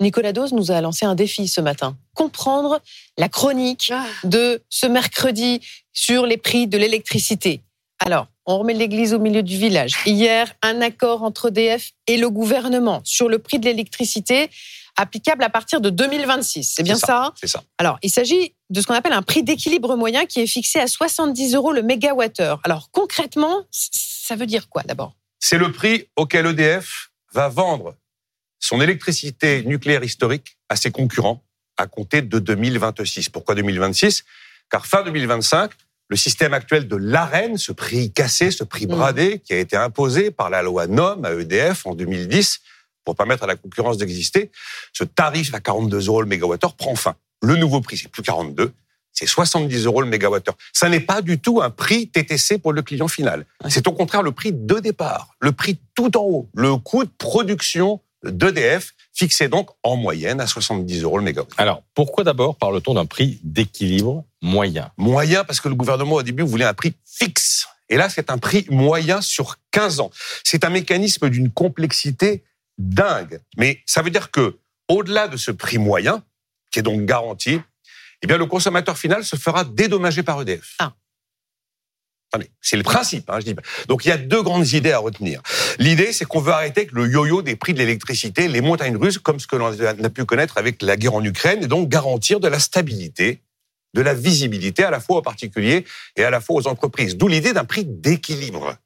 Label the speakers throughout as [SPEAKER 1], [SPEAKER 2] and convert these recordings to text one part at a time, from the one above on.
[SPEAKER 1] Nicolas Dose nous a lancé un défi ce matin. Comprendre la chronique
[SPEAKER 2] Ah.
[SPEAKER 1] de ce mercredi sur les prix de l'électricité. Alors, on remet l'église au milieu du village. Hier, un accord entre EDF et le gouvernement sur le prix de l'électricité applicable à partir de 2026. C'est bien
[SPEAKER 3] C'est
[SPEAKER 1] ça,
[SPEAKER 3] C'est ça.
[SPEAKER 1] Alors, il s'agit de ce qu'on appelle un prix d'équilibre moyen qui est fixé à 70 euros le mégawattheure. Alors, concrètement, ça veut dire quoi d'abord?
[SPEAKER 3] C'est le prix auquel EDF va vendre son électricité nucléaire historique à ses concurrents à compter de 2026. Pourquoi 2026 Car fin 2025, le système actuel de l'AREN, ce prix cassé, ce prix
[SPEAKER 1] Mm.
[SPEAKER 3] bradé, qui a été imposé par la loi NOM à EDF en 2010 pour permettre à la concurrence d'exister, ce tarif à 42 euros le mégawattheure prend fin. Le nouveau prix, c'est plus 42, c'est 70 euros le mégawattheure. Ça n'est pas du tout un prix TTC pour le client final. C'est au contraire le prix de départ, le prix tout en haut, le coût de production d'EDF, fixé donc en moyenne à 70 euros le mégawatt.
[SPEAKER 4] Alors, pourquoi d'abord parle-t-on d'un prix d'équilibre moyen?
[SPEAKER 3] Moyen parce que le gouvernement au début voulait un prix fixe. Et là, c'est un prix moyen sur 15 ans. C'est un mécanisme d'une complexité dingue. Mais ça veut dire que, au-delà de ce prix moyen, qui est donc garanti, eh bien, le consommateur final se fera dédommager par EDF.
[SPEAKER 1] Ah.
[SPEAKER 3] Attendez, c'est le principe. Hein, je dis. Donc, il y a deux grandes idées à retenir. L'idée, c'est qu'on veut arrêter avec le yo-yo des prix de l'électricité, les montagnes russes, comme ce que l'on a pu connaître avec la guerre en Ukraine, et donc garantir de la stabilité, de la visibilité à la fois aux particuliers et à la fois aux entreprises. D'où l'idée d'un prix d'équilibre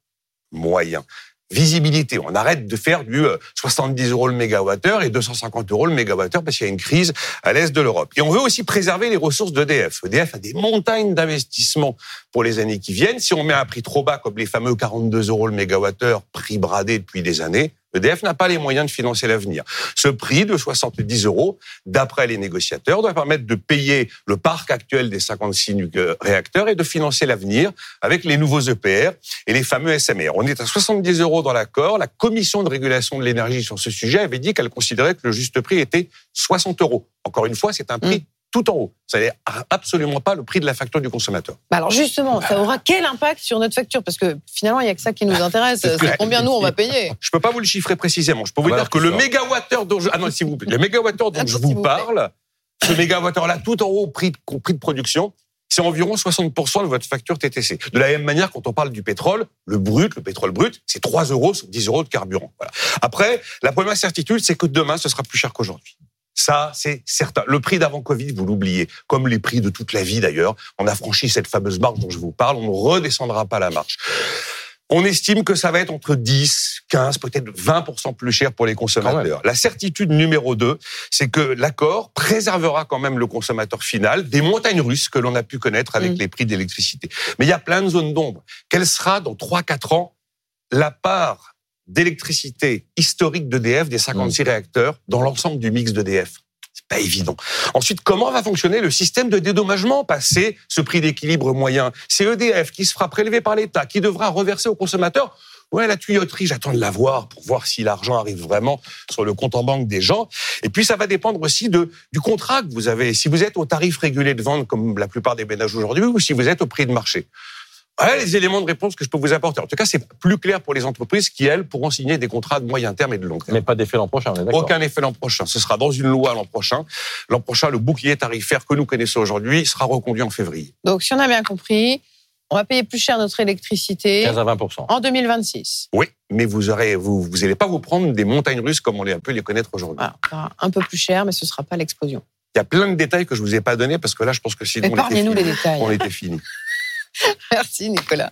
[SPEAKER 3] moyen. Visibilité. On arrête de faire du euh, 70 euros le mégawattheure et 250 euros le mégawattheure parce qu'il y a une crise à l'est de l'Europe. Et on veut aussi préserver les ressources d'EDF. EDF a des montagnes d'investissements pour les années qui viennent. Si on met un prix trop bas, comme les fameux 42 euros le mégawattheure, prix bradé depuis des années, EDF n'a pas les moyens de financer l'avenir. Ce prix de 70 euros, d'après les négociateurs, doit permettre de payer le parc actuel des 56 nu- euh, réacteurs et de financer l'avenir avec les nouveaux EPR et les fameux SMR. On est à 70 euros dans l'accord. La commission de régulation de l'énergie sur ce sujet avait dit qu'elle considérait que le juste prix était 60 euros. Encore une fois, c'est un prix tout en haut. Ça n'est absolument pas le prix de la facture du consommateur.
[SPEAKER 1] Bah Alors justement, ça aura quel impact sur notre facture? Parce que finalement, il n'y a que ça qui nous intéresse.
[SPEAKER 3] C'est
[SPEAKER 1] combien nous, on va payer?
[SPEAKER 3] Je peux pas vous le chiffrer précisément. Je peux vous
[SPEAKER 4] Voilà
[SPEAKER 3] dire que le mégawattheure dont je... ah non s'il vous plaît, le mégawattheure dont
[SPEAKER 1] Ah,
[SPEAKER 3] je vous parle, ce mégawattheure là tout en haut prix de, prix de production, c'est environ 60% de votre facture TTC. De la même manière, quand on parle du pétrole, le brut, le pétrole brut, c'est 3 euros sur 10 euros de carburant. Voilà. Après, la première certitude, c'est que demain, ce sera plus cher qu'aujourd'hui. Ça, c'est certain. Le prix d'avant Covid, vous l'oubliez, comme les prix de toute la vie d'ailleurs. On a franchi cette fameuse marche dont je vous parle, on ne redescendra pas la marche. On estime que ça va être entre 10, 15, peut-être 20% plus cher pour les consommateurs. La certitude numéro 2, c'est que l'accord préservera quand même le consommateur final des montagnes russes que l'on a pu connaître avec
[SPEAKER 1] Mm.
[SPEAKER 3] les prix d'électricité. Mais il y a plein de zones d'ombre. Quelle sera dans 3-4 ans la part d'électricité historique d'EDF des 56 réacteurs dans l'ensemble du mix d'EDF c'est pas évident. Ensuite, comment va fonctionner le système de dédommagement? Passé ce prix d'équilibre moyen C'est EDF qui se fera prélever par l'État, qui devra reverser au consommateur. Ouais, la tuyauterie, j'attends de la voir pour voir si l'argent arrive vraiment sur le compte en banque des gens. Et puis, ça va dépendre aussi de, du contrat que vous avez. Si vous êtes au tarif régulé de vente, comme la plupart des ménages aujourd'hui, ou si vous êtes au prix de marché. Voilà les éléments de réponse que je peux vous apporter. En tout cas, c'est plus clair pour les entreprises qui, elles, pourront signer des contrats de moyen terme et de long terme.
[SPEAKER 4] Mais pas d'effet l'an prochain, on est d'accord
[SPEAKER 3] Aucun effet l'an prochain. Ce sera dans une loi l'an prochain. L'an prochain, le bouclier tarifaire que nous connaissons aujourd'hui sera reconduit en février.
[SPEAKER 1] Donc, si on a bien compris, on va payer plus cher notre électricité
[SPEAKER 4] 15 à 20
[SPEAKER 1] en 2026.
[SPEAKER 3] Oui, mais vous aurez, vous, vous allez pas vous prendre des montagnes russes comme on les peut les connaître aujourd'hui.
[SPEAKER 1] Voilà, un peu plus cher, mais ce ne sera pas l'explosion.
[SPEAKER 3] Il y a plein de détails que je vous ai pas donnés parce que là, je pense que sinon on était
[SPEAKER 1] Épargnez-nous les détails.
[SPEAKER 3] On était fini.
[SPEAKER 1] Merci, Nicolas.